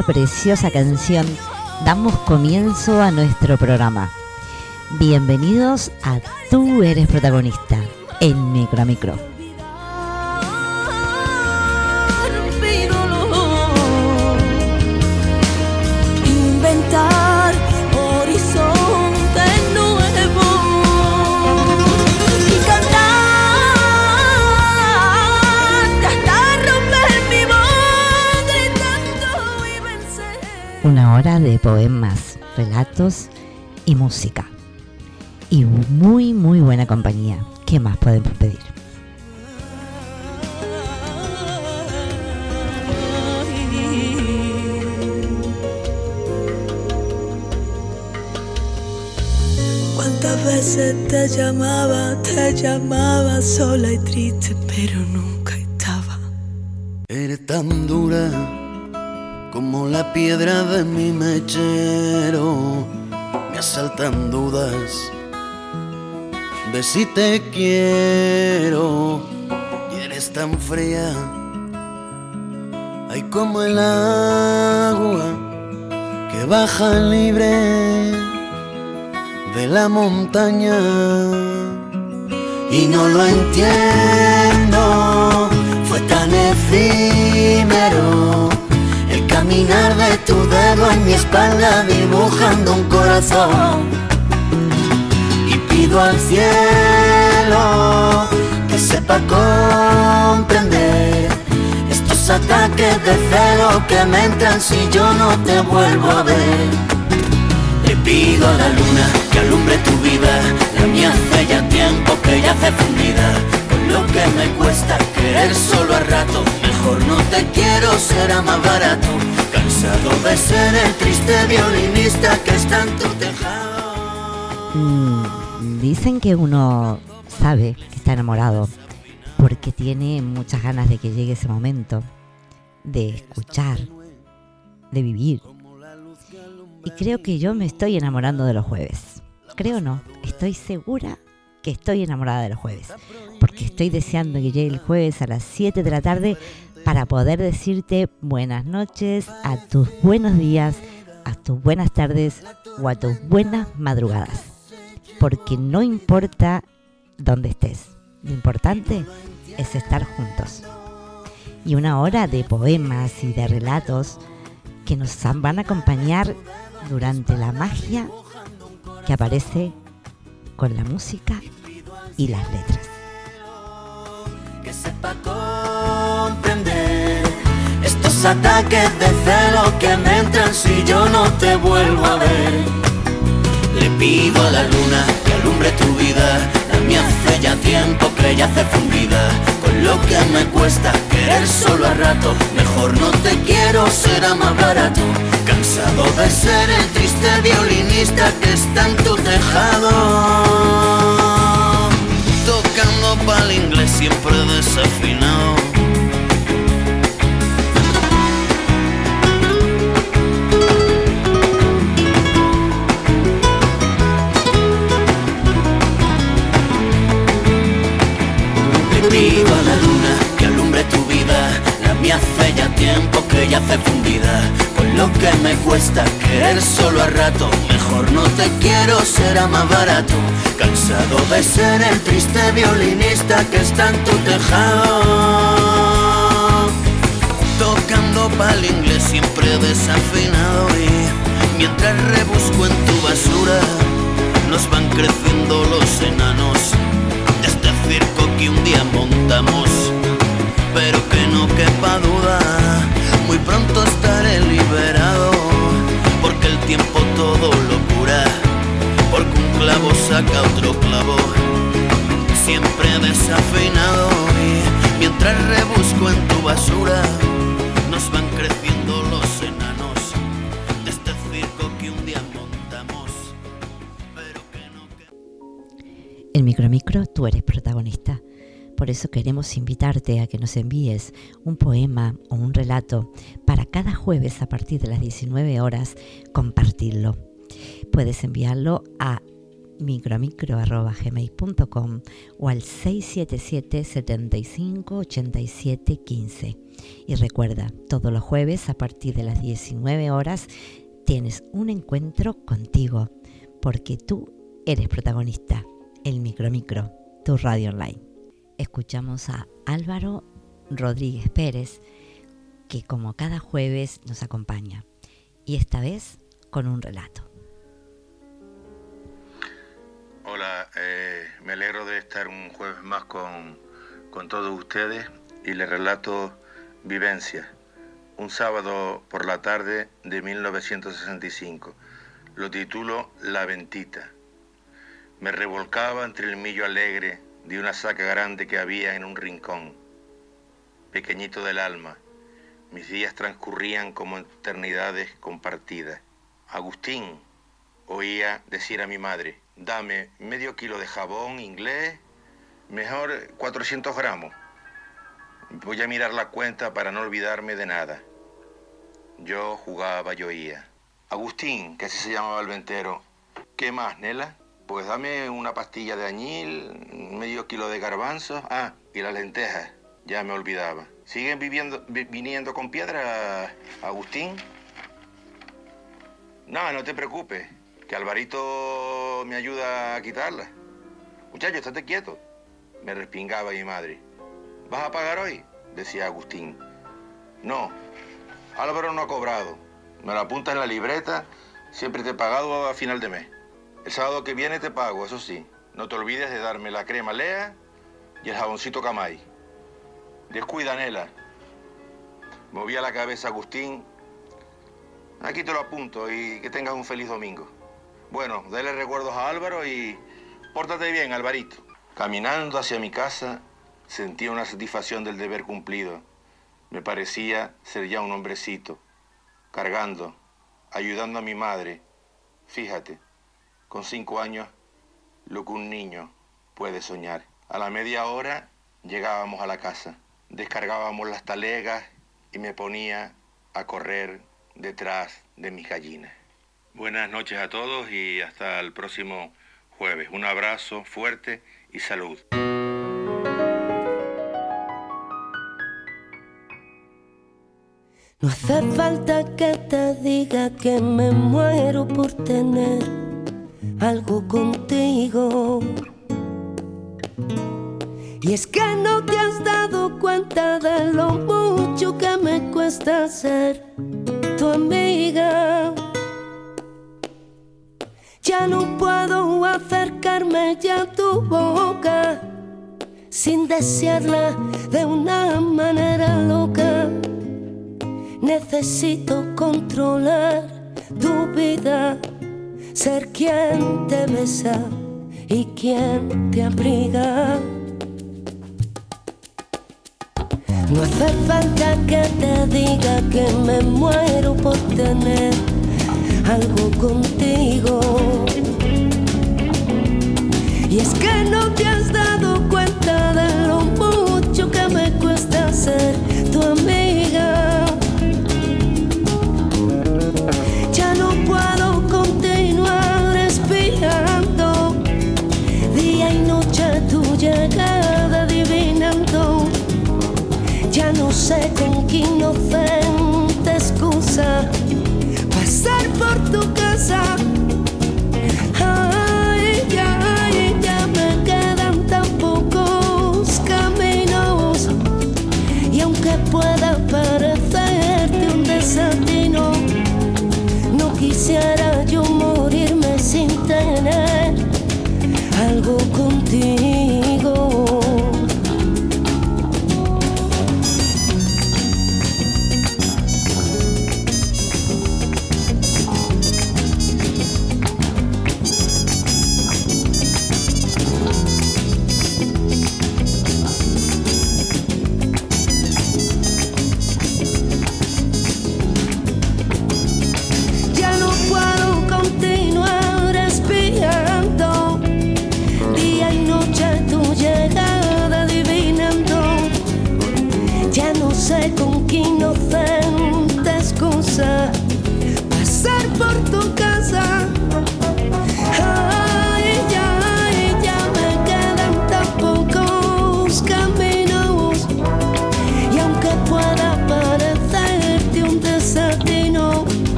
preciosa canción damos comienzo a nuestro programa. Bienvenidos a Tú eres protagonista en Micro a Micro. Una hora de poemas, relatos y música. Y muy, muy buena compañía. ¿Qué más podemos pedir? ¿Cuántas veces te llamaba, te llamaba sola y triste, pero nunca estaba? Eres tan dura como la piedra de mi mechero, me asaltan dudas de si te quiero. Y eres tan fría, hay como el agua que baja libre de la montaña. Y no lo entiendo, fue tan efímero caminar de tu dedo en mi espalda dibujando un corazón. Y pido al cielo que sepa comprender estos ataques de celo que me entran si yo no te vuelvo a ver. Le pido a la luna que alumbre tu vida, la mía hace ya tiempo que ya hace fundida, con lo que me cuesta querer solo a rato no te quiero, será más barato. Cansado de ser el triste violinista que está en tu tejado. Mm, dicen que uno sabe que está enamorado porque tiene muchas ganas de que llegue ese momento, de escuchar, de vivir. Y creo que yo me estoy enamorando de los jueves. Creo no, estoy segura que estoy enamorada de los jueves. Porque estoy deseando que llegue el jueves a las 7 de la tarde para poder decirte buenas noches, a tus buenos días, a tus buenas tardes o a tus buenas madrugadas. Porque no importa dónde estés, lo importante es estar juntos. Y una hora de poemas y de relatos que nos van a acompañar durante la magia que aparece con la música y las letras. Que ataques de celo que me entran si yo no te vuelvo a ver. Le pido a la luna que alumbre tu vida, la mía hace ya tiempo que ya hace fundida. Con lo que me cuesta querer solo a rato, mejor no te quiero, será más barato. Cansado de ser el triste violinista que está en tu tejado para el inglés siempre desafinado. Hace ya tiempo que ya hace fundida. Con lo que me cuesta querer solo a rato, mejor no te quiero, será más barato. Cansado de ser el triste violinista que está en tu tejado. Tocando pa'l inglés siempre desafinado Y mientras rebusco en tu basura Nos van creciendo los enanos De este circo que un día montamos clavo, siempre desafinado y mientras rebusco en tu basura, nos van creciendo los enanos de este circo que un día montamos, pero que no... En Micro Micro tú eres protagonista. Por eso queremos invitarte a que nos envíes un poema o un relato para cada jueves a partir de las 19 horas compartirlo. Puedes enviarlo a micromicro.gmail.com o al 677 75 87 15. Y recuerda, todos los jueves a partir de las 19 horas tienes un encuentro contigo, porque tú eres protagonista. El Micromicro, tu radio online. Escuchamos a Álvaro Rodríguez Pérez, que como cada jueves nos acompaña, y esta vez con un relato. Hola, eh, me alegro de estar un jueves más con, con todos ustedes y les relato Vivencia, un sábado por la tarde de 1965. Lo titulo La Ventita. Me revolcaba entre el millo alegre de una saca grande que había en un rincón, pequeñito del alma. Mis días transcurrían como eternidades compartidas. Agustín, oía decir a mi madre, dame medio kilo de jabón inglés, mejor 400 gramos. Voy a mirar la cuenta para no olvidarme de nada. Yo jugaba, yo oía. Agustín, que así se llamaba el ventero. ¿Qué más, Nela? Pues dame una pastilla de añil, medio kilo de garbanzos, ah, y las lentejas. Ya me olvidaba. ¿Siguen viviendo, viniendo con piedra, Agustín? No, no te preocupes, que Alvarito me ayuda a quitarla. Muchacho, estate quieto. Me respingaba mi madre. ¿Vas a pagar hoy? decía Agustín. No, Álvaro no ha cobrado. Me lo apunta en la libreta, siempre te he pagado a final de mes. El sábado que viene te pago, eso sí. No te olvides de darme la crema Lea y el jaboncito Camay. Descuida, Nela. Movía la cabeza Agustín. Aquí te lo apunto y que tengas un feliz domingo. Bueno, dale recuerdos a Álvaro y pórtate bien, Alvarito. Caminando hacia mi casa, sentía una satisfacción del deber cumplido. Me parecía ser ya un hombrecito, cargando, ayudando a mi madre. Fíjate, con cinco años, lo que un niño puede soñar. A la media hora llegábamos a la casa, descargábamos las talegas y me ponía a correr detrás de mis gallinas. Buenas noches a todos y hasta el próximo jueves. Un abrazo fuerte y salud. No hace falta que te diga que me muero por tener algo contigo. Y es que no te has dado cuenta de lo mucho que me cuesta ser Ya no puedo acercarme ya a tu boca sin desearla de una manera loca. Necesito controlar tu vida, ser quien te besa y quien te abriga. No hace falta que te diga que me muero por tener algo contigo. Y es que no te has dado cuenta de lo mucho que me cuesta ser tu amiga. Ya no puedo continuar respirando día y noche tu llegada adivinando. Ya no sé con qué inocente excusa tu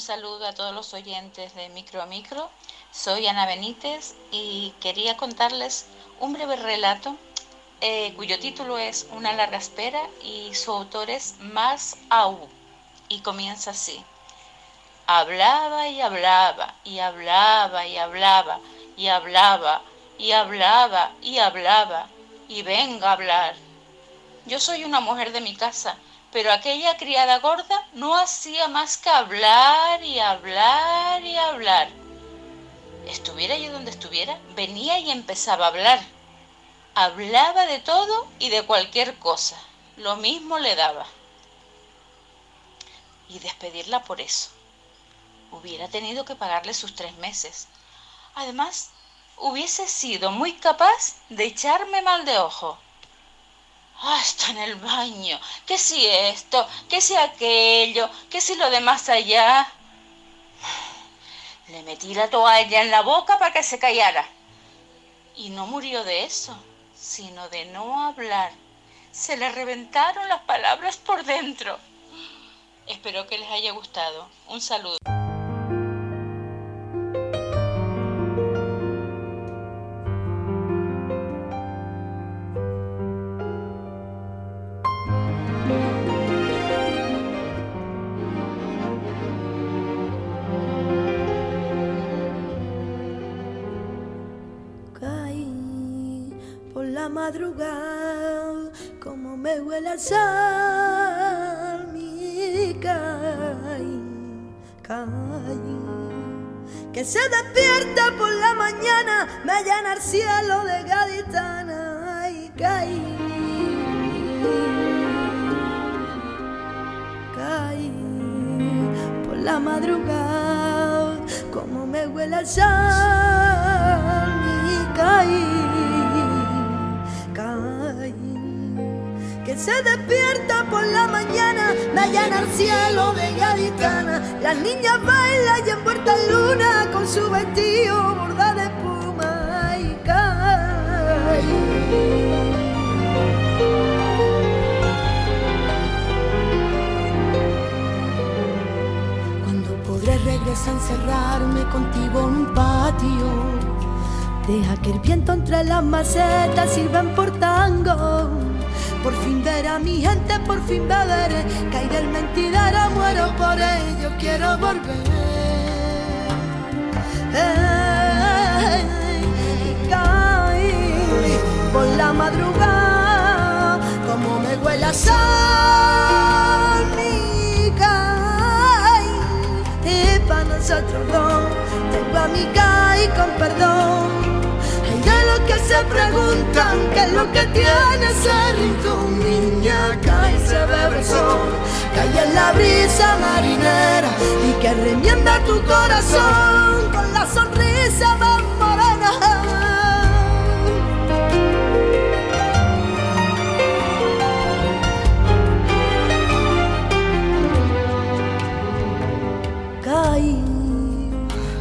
saludo a todos los oyentes de Micro a Micro. Soy Ana Benítez y quería contarles un breve relato eh, cuyo título es Una larga espera y su autor es Mas Au y comienza así. Hablaba y hablaba y hablaba y hablaba y hablaba y hablaba y hablaba y venga a hablar. Yo soy una mujer de mi casa, pero aquella criada gorda no hacía más que hablar y hablar y hablar. Estuviera yo donde estuviera, venía y empezaba a hablar. Hablaba de todo y de cualquier cosa. Lo mismo le daba. Y despedirla por eso. Hubiera tenido que pagarle sus tres meses. Además, hubiese sido muy capaz de echarme mal de ojo. Ah, está en el baño. Que si esto, que si aquello, que si lo de más allá. Le metí la toalla en la boca para que se callara. Y no murió de eso, sino de no hablar. Se le reventaron las palabras por dentro. Espero que les haya gustado. Un saludo. Que se despierta por la mañana, me llena el cielo de gaditana, y caí. Caí por la madrugada, como me huele al sal, y caí, caí. Se despierta por la mañana, me llena el cielo de gaditana. Las niñas bailan y envuelta en luna con su vestido bordado de espuma, y podré regresar a encerrarme contigo en un patio. Deja que el viento entre las macetas sirvan por tango. Por fin ver a mi gente, por fin beberé. Caí del mentidero, muero por ello, quiero volver. Ey, y caí por la madrugada, como me huele a sal, mi caí. Y para nosotros dos, tengo a mi caí con perdón. Que se preguntan qué es lo que tiene ese rincón. Niña, cae se bebe el sol, cae en la brisa marinera y que remienda tu corazón con la sonrisa más morena.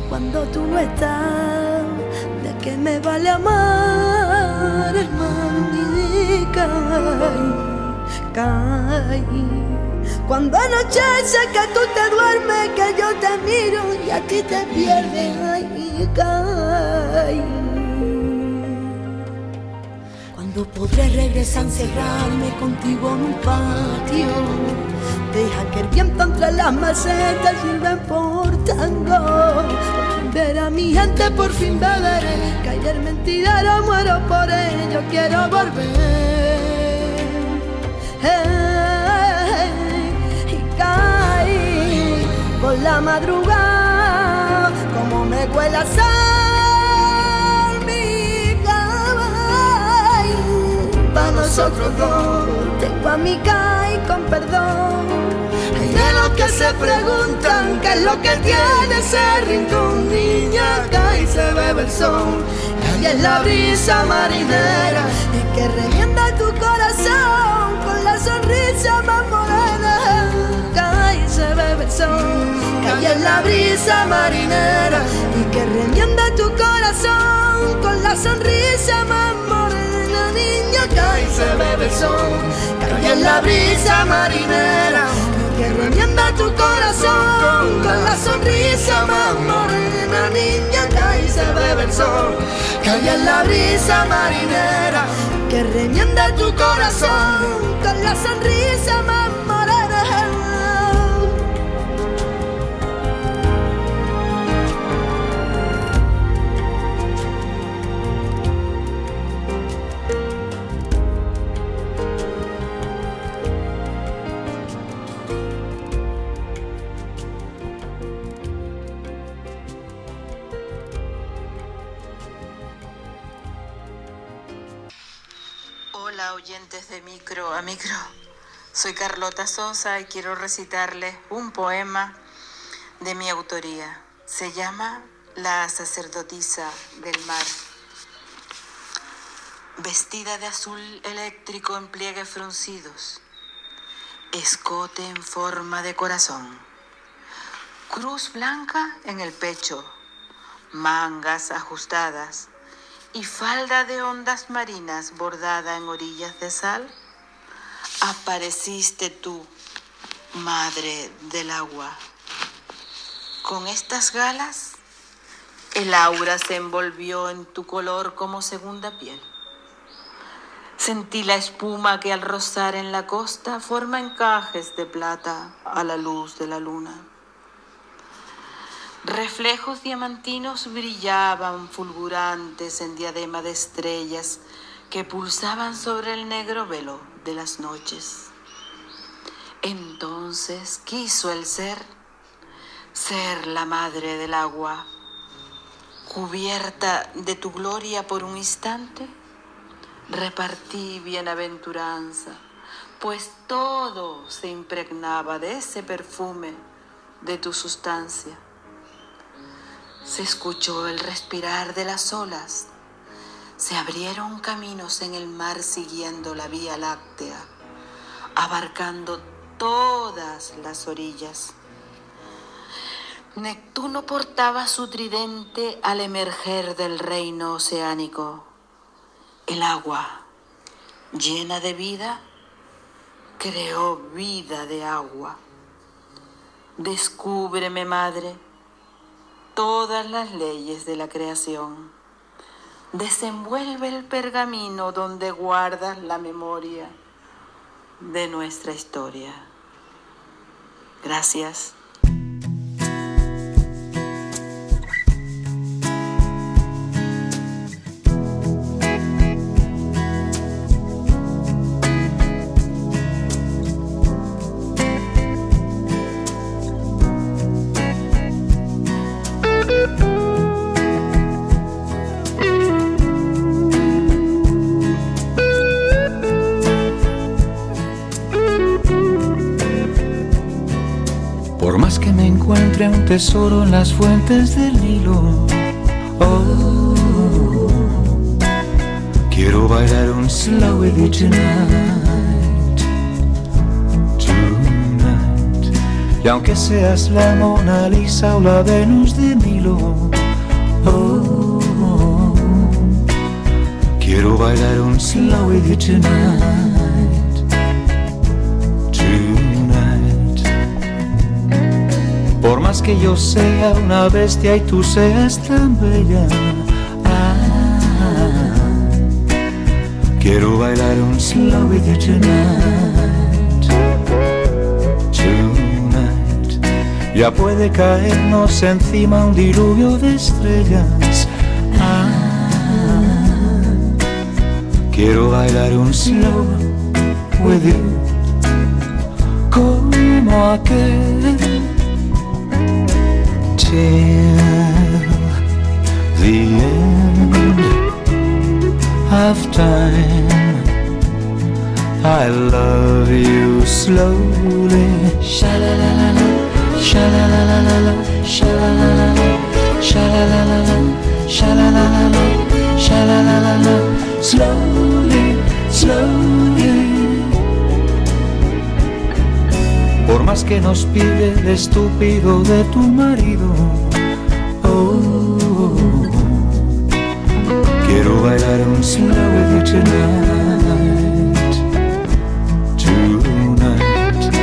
Cuando tú no estás, de qué me vale amar, caí, caí. Cuando anochece que tú te duermes, que yo te miro y a ti te pierdes, ay, caí. Cuando podré regresar encerrarme contigo en un patio. Deja que el viento entre las macetas sirva por tango ver mi gente por fin beberé. Que ayer mentira muero por ello, quiero volver. Y caí por la madrugada, como me huele a sal mi cama. Para nosotros dos, tengo a mi y con perdón. Que se preguntan qué es lo que tiene ese rincón. Niña, Kai se bebe el sol. Y es la brisa marinera y que revienta tu corazón con la sonrisa más morena. Cae se bebe el sol, cae en la brisa marinera y que remienda tu corazón con la sonrisa más morena. Niña, cae se bebe el sol, cae en la brisa marinera y que remienda tu corazón con la sonrisa más morena. Niña, cae se bebe el sol, cae en la brisa marinera que remienda tu corazón con la sonrisa más oyentes de micro a micro. Soy Carlota Sosa y quiero recitarles un poema de mi autoría. Se llama La sacerdotisa del mar. Vestida de azul eléctrico en pliegues fruncidos, escote en forma de corazón, cruz blanca en el pecho, mangas ajustadas y falda de ondas marinas bordada en orillas de sal, apareciste tú, madre del agua. Con estas galas, el aura se envolvió en tu color como segunda piel. Sentí la espuma que al rozar en la costa forma encajes de plata a la luz de la luna. Reflejos diamantinos brillaban fulgurantes en diadema de estrellas que pulsaban sobre el negro velo de las noches. Entonces quiso el ser ser la madre del agua, cubierta de tu gloria por un instante, repartí bienaventuranza, pues todo se impregnaba de ese perfume de tu sustancia. Se escuchó el respirar de las olas. Se abrieron caminos en el mar siguiendo la vía láctea, abarcando todas las orillas. Neptuno portaba su tridente al emerger del reino oceánico. El agua, llena de vida, creó vida de agua. Descúbreme, madre, todas las leyes de la creación. Desenvuelve el pergamino donde guardas la memoria de nuestra historia. Gracias. Tesoro en las fuentes del Nilo, oh, quiero bailar un slow tonight, tonight. Y aunque seas la Mona Lisa o la Venus de Milo, oh, quiero bailar un slow tonight, que yo sea una bestia y tú seas tan bella, ah, quiero bailar un slow with you tonight, tonight. Ya puede caernos encima un diluvio de estrellas. Ah, quiero bailar un slow with you como aquel till the end of time. I love you slowly. Sha la la la la, sha la la la la la, sha la la la la, sha la la la la, sha la la la la, sha la la la la, slowly, slowly. Que nos pide el estúpido de tu marido, oh, quiero bailar un slow with you tonight, tonight.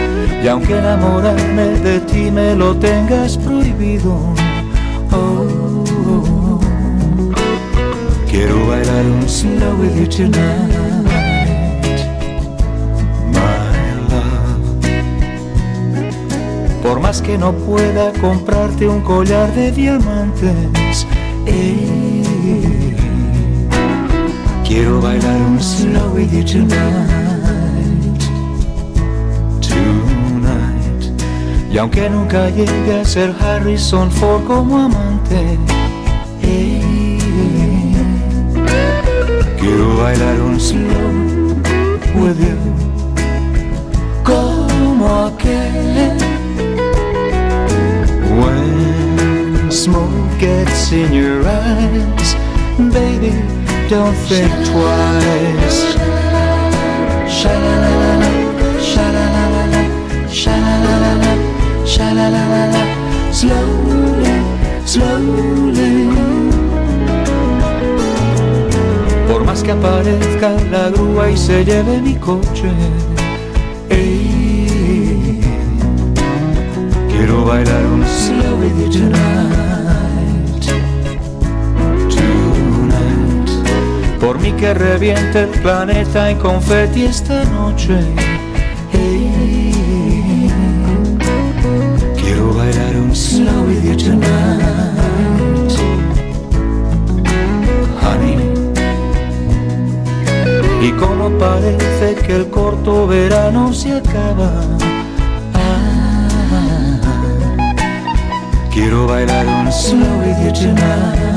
Y aunque enamorarme de ti me lo tengas prohibido, oh, quiero bailar un slow with you tonight, Que no pueda comprarte un collar de diamantes, eh, quiero bailar un slow with you tonight, tonight. Y aunque nunca llegue a ser Harrison Ford como amante, eh, quiero bailar un slow with you smoke gets in your eyes, baby, don't think twice. Sha-la-la-la-la, sha-la-la-la-la, sha-la-la-la-la, sha-la-la-la-la, slowly, slowly. Por más que aparezca la grúa y se lleve mi coche, ey, quiero bailar un slow with you tonight, Mí que reviente el planeta en confeti esta noche, quiero bailar un slow with you tonight, honey. Y como parece que el corto verano se acaba, ah, quiero bailar un slow with you tonight,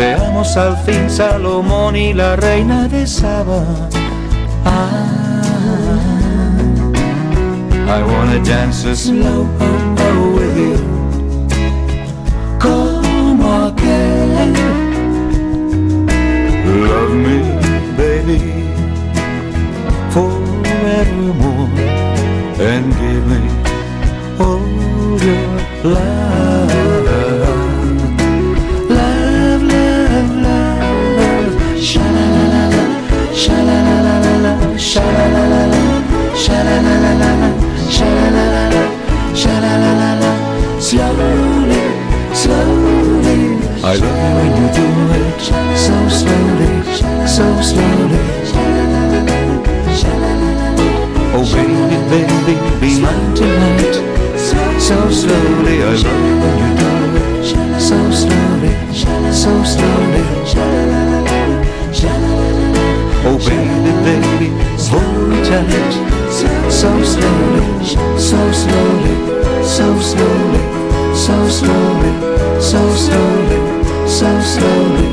Seamos al fin Salomón y la reina de Saba. Ah, I wanna dance a slow oh, with you. Como aquel Love me, baby, forevermore, and give me all your love. Sha la la la sha la la la. Slowly, slowly. I love you when you do it so slowly, so slowly. Oh baby, baby, be mine tonight. So slowly, I love you so slowly, so slowly,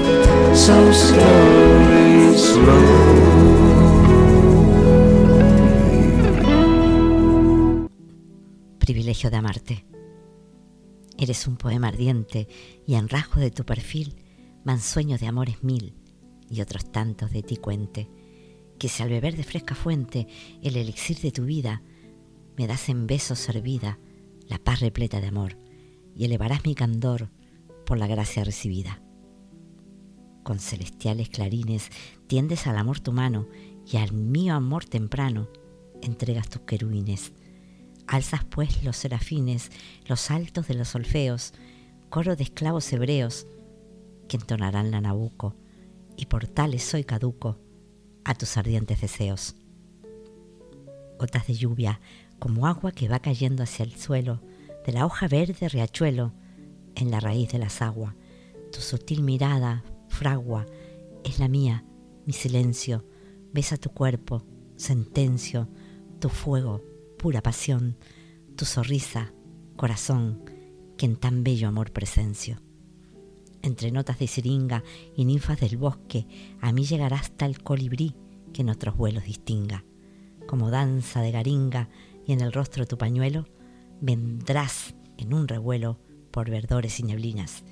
so slowly, slowly. Privilegio de amarte. Eres un poema ardiente y en rasgos de tu perfil van sueños de amores mil y otros tantos de ti cuente, que si al beber de fresca fuente el elixir de tu vida, me das en besos servida la paz repleta de amor y elevarás mi candor por la gracia recibida. Con celestiales clarines tiendes al amor tu mano y al mío amor temprano entregas tus querubines. Alzas pues los serafines, los altos de los solfeos, coro de esclavos hebreos que entonarán la nabuco, y por tales soy caduco a tus ardientes deseos. Gotas de lluvia, como agua que va cayendo hacia el suelo, de la hoja verde riachuelo, en la raíz de las aguas, tu sutil mirada, fragua, es la mía, mi silencio, besa tu cuerpo, sentencio, tu fuego, pura pasión, tu sonrisa, corazón, que en tan bello amor presencio. entre notas de siringa y ninfas del bosque, a mí llegará hasta el colibrí que en otros vuelos distinga. Como danza de garinga y en el rostro tu pañuelo, vendrás en un revuelo por verdores y neblinas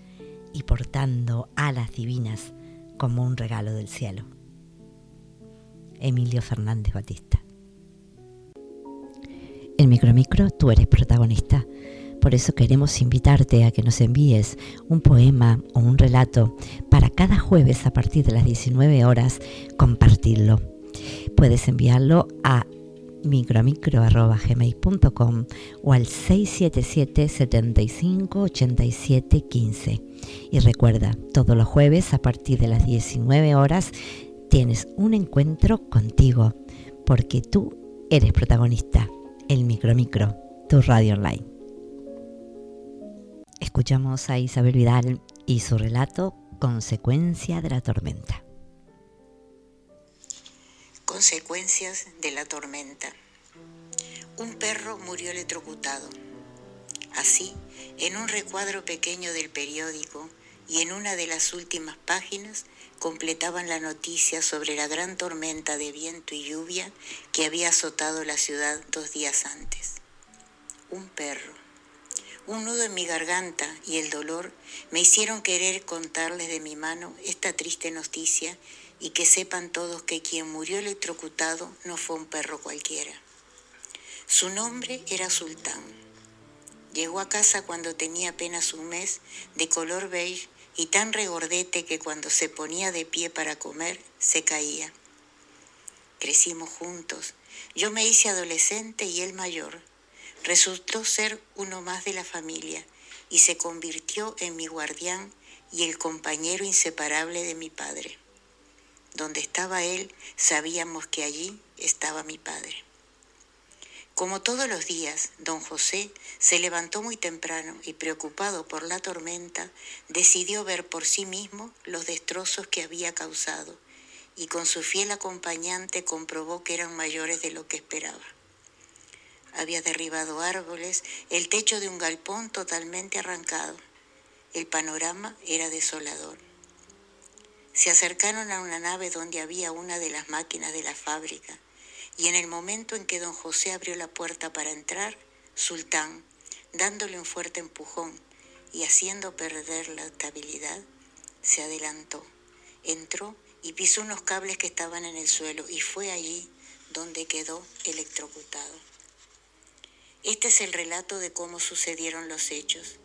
y portando alas divinas como un regalo del cielo. Emilio Fernández Batista. En Micromicro tú eres protagonista. Por eso queremos invitarte a que nos envíes un poema o un relato para cada jueves a partir de las 19 horas compartirlo. Puedes enviarlo a micromicro.gmail.com o al 677 75 87 15. Y recuerda, todos los jueves a partir de las 19 horas tienes un encuentro contigo, porque tú eres protagonista. El Micromicro, tu radio online. Escuchamos a Isabel Vidal y su relato Consecuencia de la tormenta. Consecuencias de la tormenta. Un perro murió electrocutado. Así, en un recuadro pequeño del periódico y en una de las últimas páginas completaban la noticia sobre la gran tormenta de viento y lluvia que había azotado la ciudad dos días antes. Un perro. Un nudo en mi garganta y el dolor me hicieron querer contarles de mi mano esta triste noticia y que sepan todos que quien murió electrocutado no fue un perro cualquiera. Su nombre era Sultán. Llegó a casa cuando tenía apenas un mes, de color beige y tan regordete que cuando se ponía de pie para comer se caía. Crecimos juntos. Yo me hice adolescente y él mayor. Resultó ser uno más de la familia y se convirtió en mi guardián y el compañero inseparable de mi padre. Donde estaba él, sabíamos que allí estaba mi padre. Como todos los días, don José se levantó muy temprano y preocupado por la tormenta, decidió ver por sí mismo los destrozos que había causado y con su fiel acompañante comprobó que eran mayores de lo que esperaba. Había derribado árboles, el techo de un galpón totalmente arrancado. El panorama era desolador. Se acercaron a una nave donde había una de las máquinas de la fábrica y en el momento en que don José abrió la puerta para entrar, Sultán, dándole un fuerte empujón y haciendo perder la estabilidad, se adelantó, entró y pisó unos cables que estaban en el suelo y fue allí donde quedó electrocutado. Este es el relato de cómo sucedieron los hechos.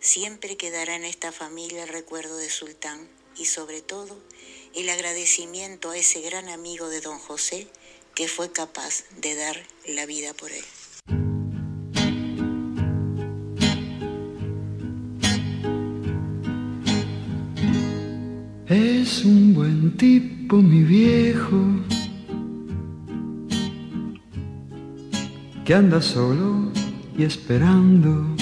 Siempre quedará en esta familia el recuerdo de Sultán y sobre todo el agradecimiento a ese gran amigo de don José que fue capaz de dar la vida por él. Es un buen tipo mi viejo que anda solo y esperando.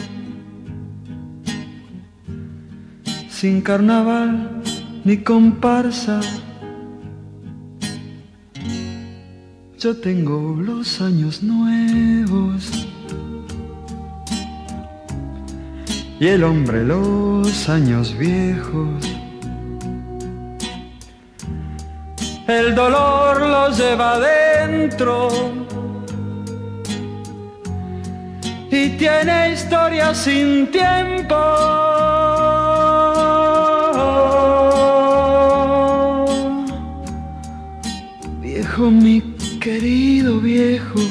sin carnaval ni comparsa. Yo tengo los años nuevos y el hombre los años viejos. El dolor los lleva adentro y tiene historia sin tiempo. Viejo, mi querido viejo,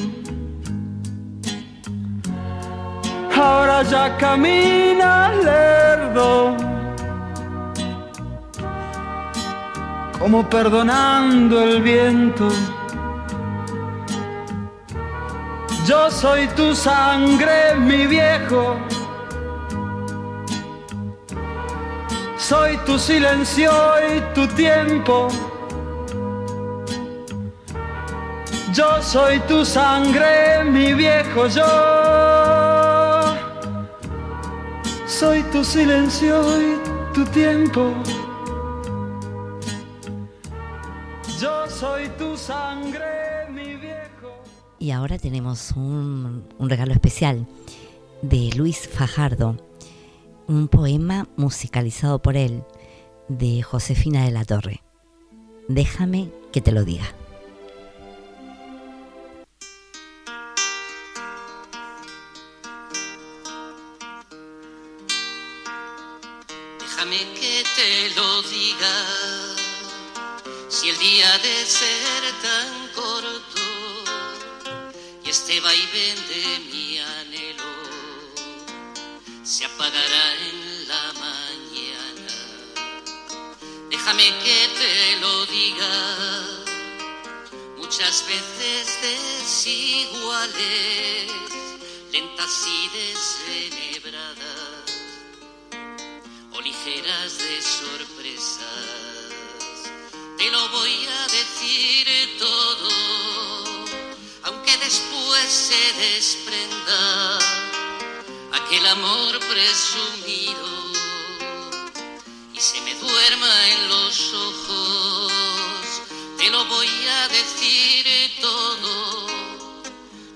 ahora ya camina lerdo, como perdonando el viento. Yo soy tu sangre, mi viejo. Soy tu silencio y tu tiempo. Yo soy tu sangre, mi viejo yo. Soy tu silencio y tu tiempo. Yo soy tu sangre, mi viejo. Y ahora tenemos un, un regalo especial de Luis Fajardo, un poema musicalizado por él de Josefina de la Torre. Déjame que te lo diga. De ser tan corto y este vaivén de mi anhelo se apagará en la mañana. Déjame que te lo diga, muchas veces desiguales, lentas y descerebradas o ligeras de sorpresas. Te lo voy a decir todo, aunque después se desprenda aquel amor presumido y se me duerma en los ojos. Te lo voy a decir todo,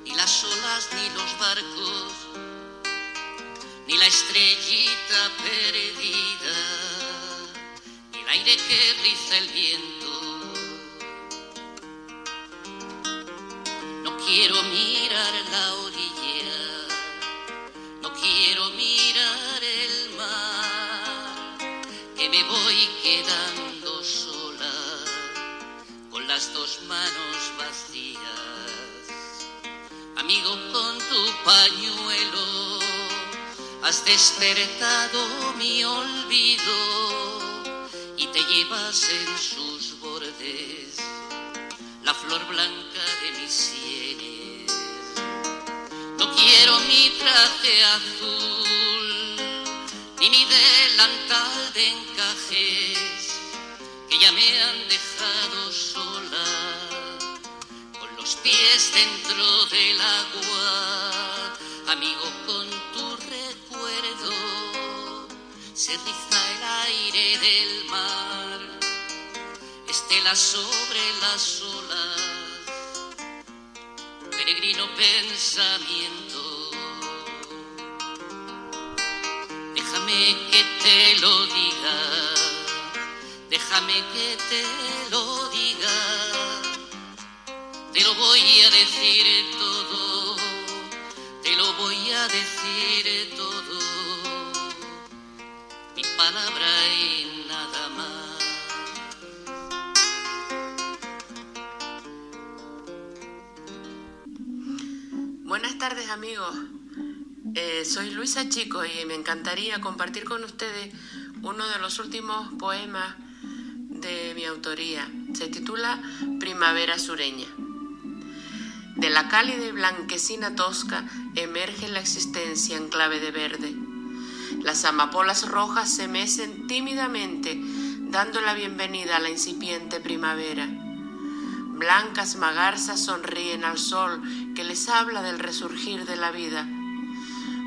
ni las olas ni los barcos ni la estrellita perdida, ni el aire que riza el viento. Quiero mirar la orilla, no quiero mirar el mar, que me voy quedando sola, con las dos manos vacías. Amigo, con tu pañuelo has despertado mi olvido y te llevas en sus bordes la flor blanca de mis sienes. Quiero mi traje azul ni mi delantal de encajes que ya me han dejado sola con los pies dentro del agua, amigo con tu recuerdo, se riza el aire del mar, estela sobre las olas, peregrino pensamiento. Déjame que te lo diga, déjame que te lo diga. Te lo voy a decir todo, te lo voy a decir todo, mi palabra y nada más. Buenas tardes amigos, Eh, soy Luisa Chico y me encantaría compartir con ustedes uno de los últimos poemas de mi autoría. Se titula Primavera Sureña. De la cálida y blanquecina tosca emerge la existencia en clave de verde. Las amapolas rojas se mecen tímidamente, dando la bienvenida a la incipiente primavera. Blancas magarzas sonríen al sol que les habla del resurgir de la vida.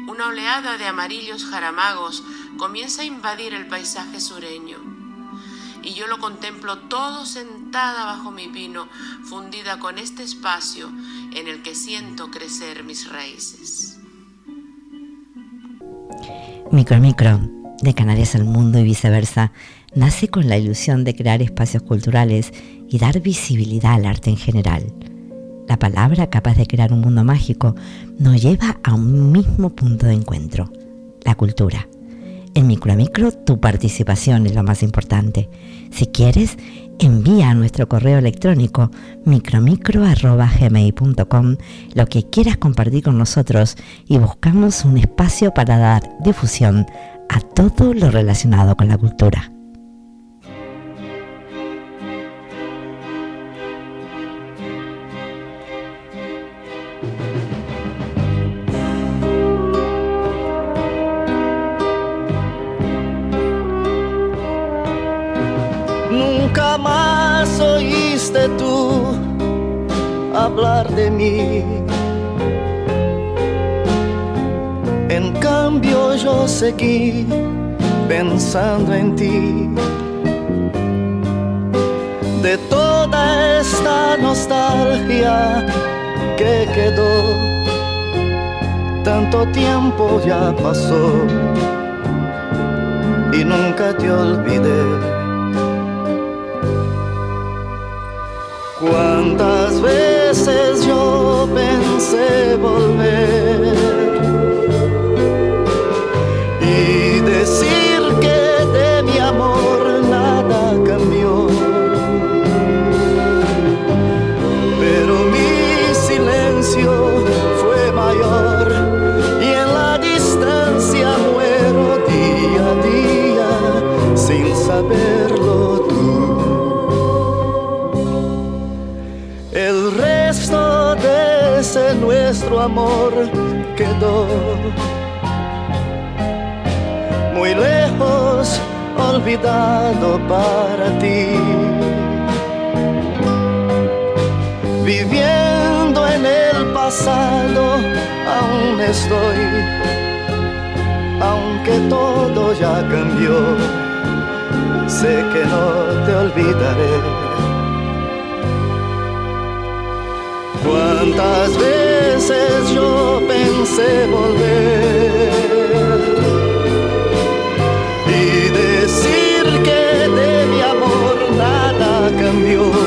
Una oleada de amarillos jaramagos comienza a invadir el paisaje sureño. Y yo lo contemplo todo sentada bajo mi pino, fundida con este espacio en el que siento crecer mis raíces. Micro Micro, de Canarias al mundo y viceversa, nace con la ilusión de crear espacios culturales y dar visibilidad al arte en general. La palabra capaz de crear un mundo mágico nos lleva a un mismo punto de encuentro, la cultura. En Micro a Micro tu participación es lo más importante. Si quieres, envía a nuestro correo electrónico micromicro.gmail.com lo que quieras compartir con nosotros y buscamos un espacio para dar difusión a todo lo relacionado con la cultura. En cambio yo seguí pensando en ti. De toda esta nostalgia que quedó, tanto tiempo ya pasó y nunca te olvidé. Pensé volver olvidado para ti. Viviendo en el pasado, aún estoy, aunque todo ya cambió, sé que no te olvidaré. Cuántas veces yo pensé volver nada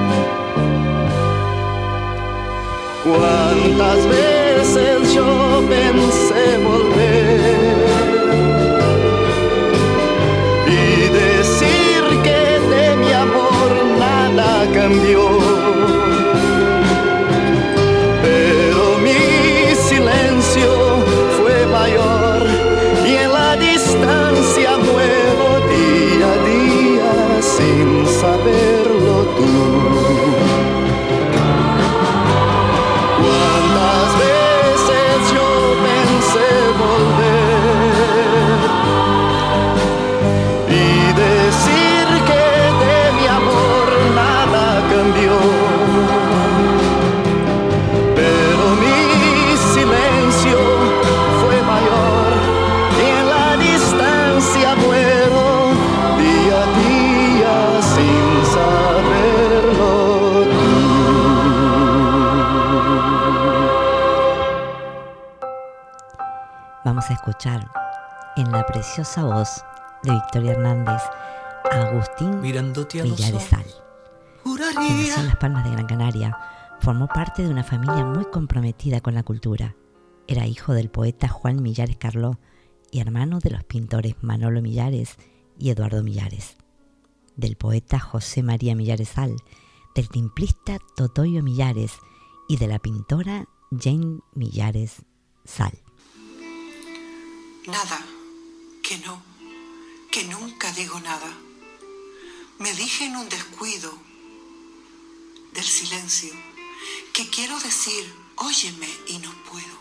Cuántas veces yo pensé volver y decir que de mi amor nada cambió. Pero mi silencio fue mayor y en la distancia vamos a escuchar en la preciosa voz de Victoria Hernández a Agustín Villarezal. Que nació en Las Palmas de Gran Canaria, formó parte de una familia muy comprometida con la cultura. Era hijo del poeta Juan Millares Carló y hermano de los pintores Manolo Millares y Eduardo Millares, del poeta José María Millares Sal, del timplista Totoyo Millares y de la pintora Jane Millares Sal. Nada, que no, que nunca digo nada. Me dije en un descuido del silencio que quiero decir, óyeme y no puedo,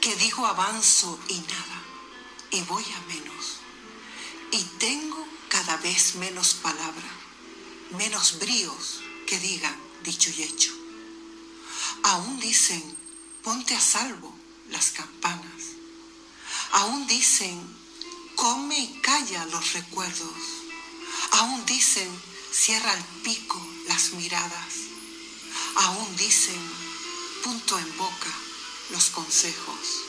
que digo avanzo y nada, y voy a menos, y tengo cada vez menos palabra, menos bríos que digan dicho y hecho. Aún dicen, ponte a salvo las campanas. Aún dicen, come y calla los recuerdos. Aún dicen, cierra el pico las miradas. Aún dicen, punto en boca los consejos.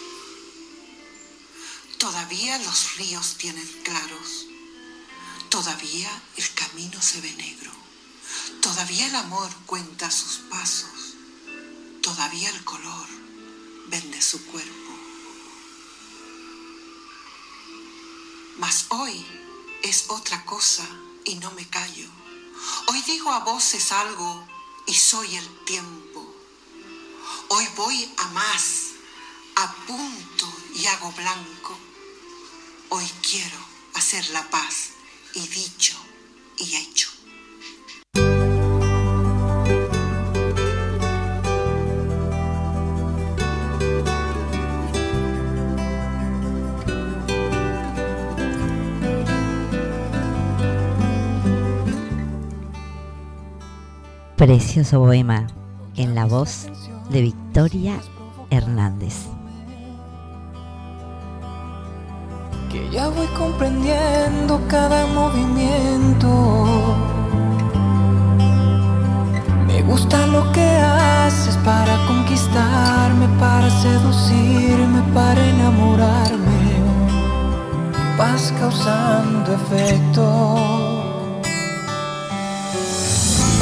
Todavía los ríos tienen claros. Todavía el camino se ve negro. Todavía el amor cuenta sus pasos. Todavía el color vende su cuerpo. Mas hoy es otra cosa y no me callo. Hoy digo a voces algo y soy el tiempo. Hoy voy a más, apunto y hago blanco. Hoy quiero hacer la paz y dicho y hecho. Precioso poema en la voz de Victoria Hernández. Que ya voy comprendiendo cada movimiento. Me gusta lo que haces para conquistarme, para seducirme, para enamorarme. Vas causando efecto.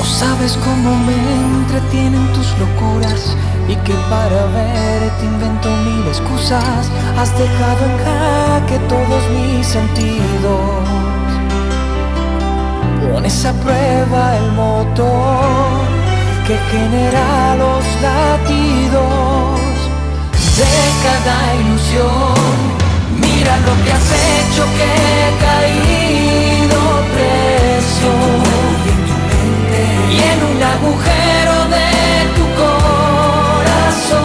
No sabes cómo me entretienen tus locuras y que para verte invento mil excusas. Has dejado en jaque todos mis sentidos. Pones a prueba el motor que genera los latidos de cada ilusión. Mira lo que has hecho que he caído preso y en un agujero de tu corazón.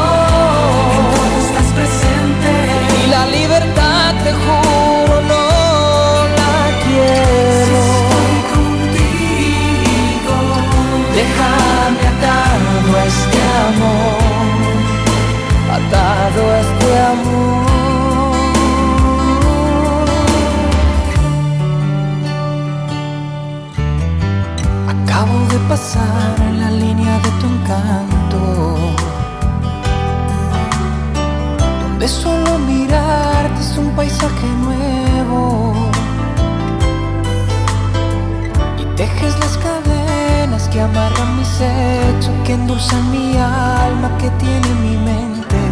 estás presente y la libertad te juro no la quiero. estoy contigo, déjame atado este amor, atado este amor. Acabo de pasar la línea de tu encanto, donde solo mirarte es un paisaje nuevo y tejes las cadenas que amarran mis hechos, que endulzan mi alma, que tiene mi mente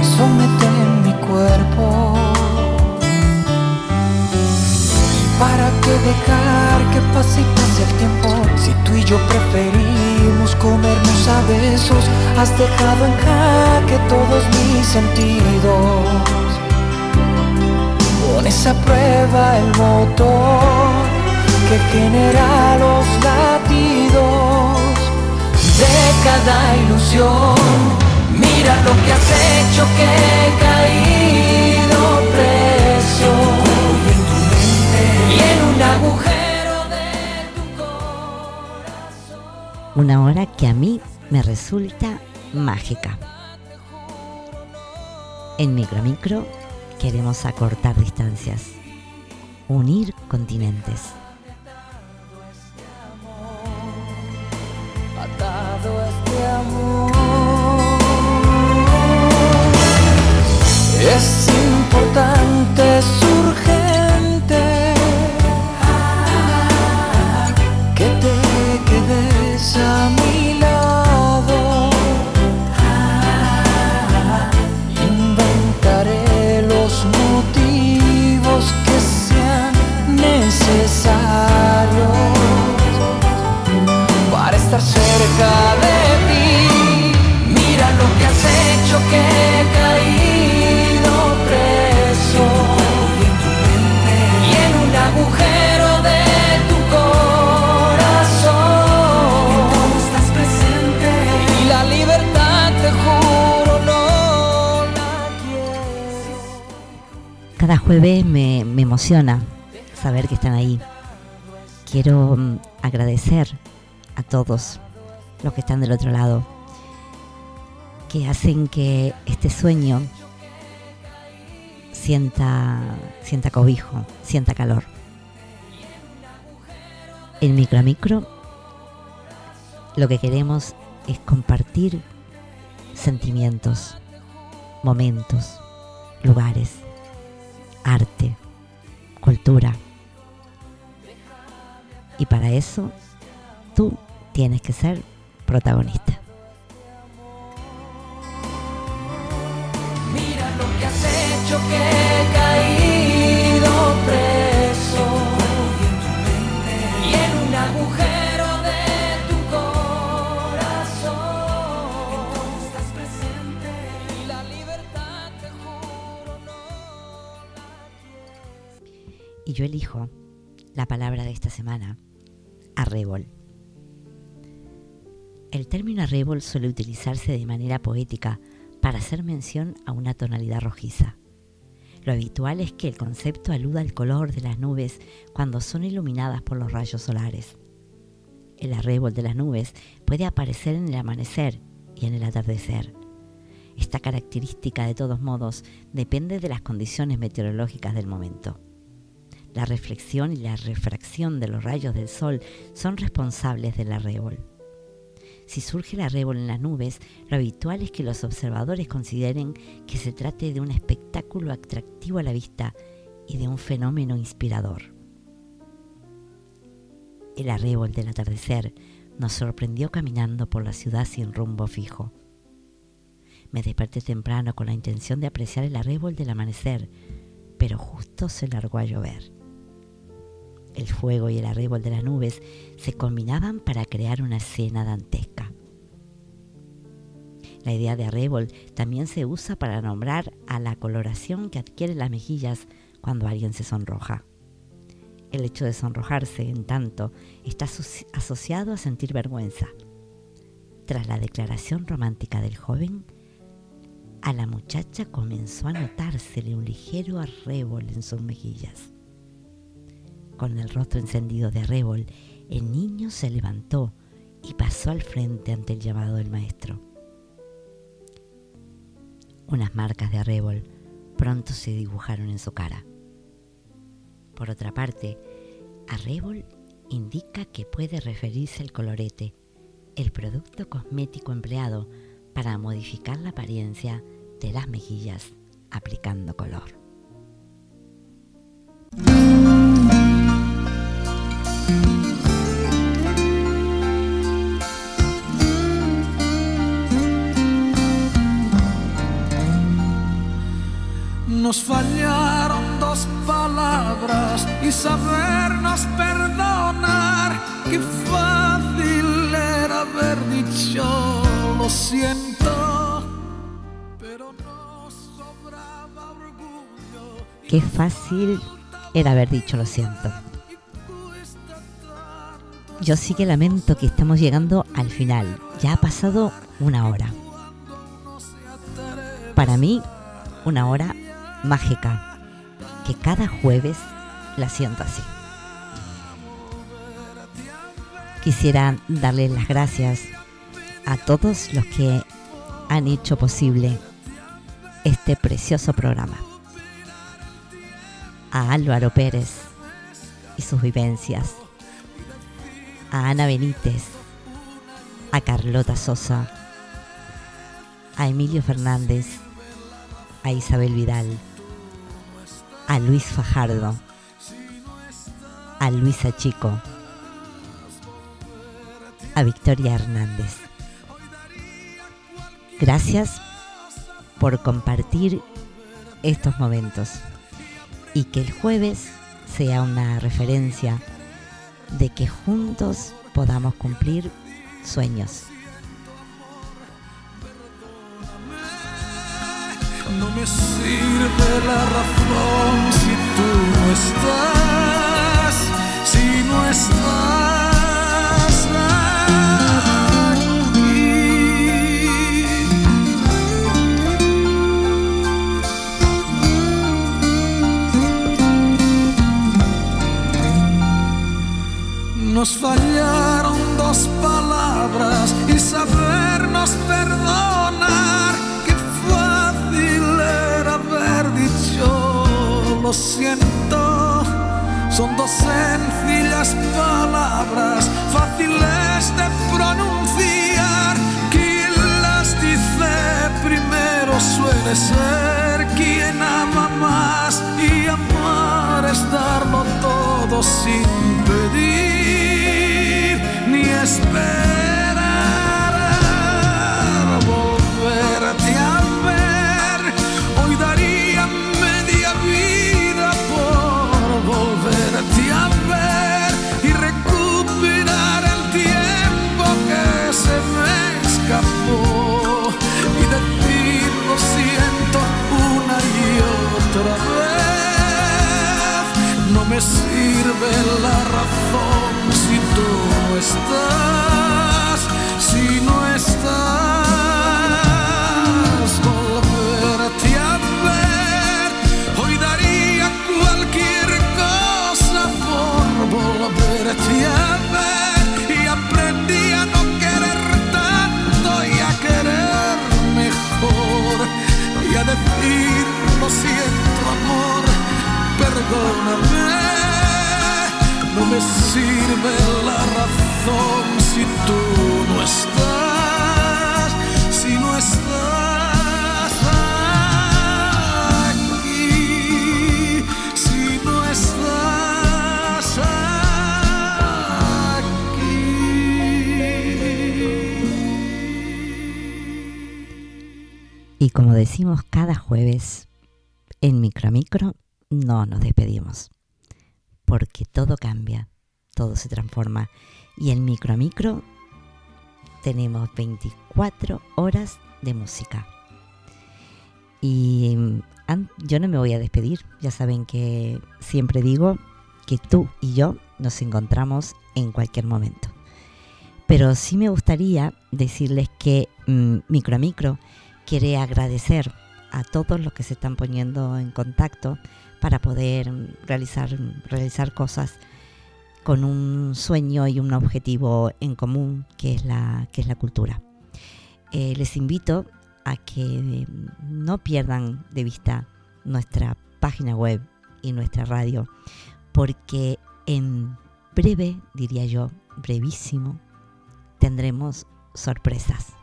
y someten mi cuerpo. ¿Para qué dejar que pase y pase el tiempo? Si tú y yo preferimos comernos a besos, has dejado en jaque todos mis sentidos. Pones a prueba el motor que genera los latidos de cada ilusión. Mira lo que has hecho que he caído preso y en un agujero de tu corazón. Una hora que a mí me resulta mágica. En Micromicro queremos acortar distancias, unir continentes. Atado este amor. es importante, cerca de ti. Mira lo que has hecho que he caído preso y en un agujero de tu corazón estás presente y la libertad te juro no la quiero. Cada jueves me, me emociona saber que están ahí. Quiero mm, agradecer a todos los que están del otro lado, que hacen que este sueño sienta, sienta cobijo, sienta calor. En micro a micro, lo que queremos es compartir sentimientos, momentos, lugares, arte, cultura. Y para eso, tú tienes que ser protagonista. Mira lo que has hecho que he caído preso y en un agujero de tu corazón estás presente y la libertad te juro Y yo elijo la palabra de esta semana, arrebol. El término arrebol suele utilizarse de manera poética para hacer mención a una tonalidad rojiza. Lo habitual es que el concepto aluda al color de las nubes cuando son iluminadas por los rayos solares. El arrebol de las nubes puede aparecer en el amanecer y en el atardecer. Esta característica, de todos modos, depende de las condiciones meteorológicas del momento. La reflexión y la refracción de los rayos del sol son responsables del arrebol. Si surge el arrebol en las nubes, lo habitual es que los observadores consideren que se trate de un espectáculo atractivo a la vista y de un fenómeno inspirador. El arrebol del atardecer nos sorprendió caminando por la ciudad sin rumbo fijo. Me desperté temprano con la intención de apreciar el arrebol del amanecer, pero justo se largó a llover. El fuego y el arrebol de las nubes se combinaban para crear una escena dantesca. La idea de arrebol también se usa para nombrar a la coloración que adquieren las mejillas cuando alguien se sonroja. El hecho de sonrojarse, en tanto, está asoci- asociado a sentir vergüenza. Tras la declaración romántica del joven, a la muchacha comenzó a notársele un ligero arrebol en sus mejillas. Con el rostro encendido de arrebol, el niño se levantó y pasó al frente ante el llamado del maestro. Unas marcas de arrebol pronto se dibujaron en su cara. Por otra parte, arrebol indica que puede referirse al colorete, el producto cosmético empleado para modificar la apariencia de las mejillas aplicando color. Nos fallaron dos palabras y sabernos perdonar. Qué fácil era haber dicho lo siento, pero nos sobraba orgullo. Qué fácil era haber dicho lo siento. Yo sí que lamento que estamos llegando al final. Ya ha pasado una hora. Para mí, una hora mágica, que cada jueves la siento así. Quisiera darles las gracias a todos los que han hecho posible este precioso programa. A Álvaro Pérez y sus vivencias, a Ana Benítez, a Carlota Sosa, a Emilio Fernández, a Isabel Vidal, a Luis Fajardo, a Luisa Chico, a Victoria Hernández. Gracias por compartir estos momentos y que el jueves sea una referencia de que juntos podamos cumplir sueños. No me sirve la razón si tú no estás, si no estás. Nos fallaron dos palabras y sabernos perdonar. Qué fácil era haber dicho lo siento. Son dos sencillas palabras, fáciles de pronunciar. Quien las dice primero suele ser quien ama más y amar es darlo todo sin pedir ni esperar me sirve la razón si tú no estás, perdóname. No me sirve la razón si tú no estás, si no estás aquí, si no estás Y como decimos cada jueves, en Micro a Micro no nos despedimos, porque todo cambia, todo se transforma. Y en Micro a Micro tenemos 24 horas de música. Y yo no me voy a despedir, ya saben que siempre digo que tú y yo nos encontramos en cualquier momento. Pero sí me gustaría decirles que mm, Micro a Micro quiere agradecer a todos los que se están poniendo en contacto para poder realizar, realizar cosas con un sueño y un objetivo en común que es la, que es la cultura. Eh, les invito a que mm, no pierdan de vista nuestra página web y nuestra radio, porque en breve, diría yo, brevísimo, tendremos sorpresas.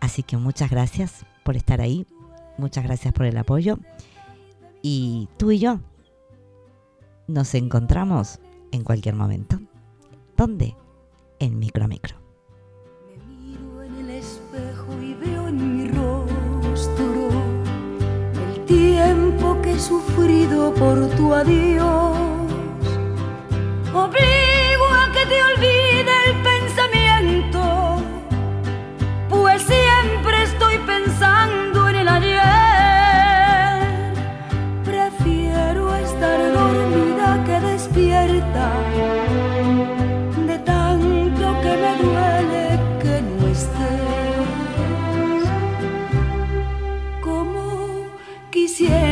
Así que muchas gracias por estar ahí, muchas gracias por el apoyo y tú y yo nos encontramos en cualquier momento. ¿Dónde? En Micro a Micro. en el espejo y veo en mi rostro el tiempo que he sufrido por tu adiós. Obligo quisiera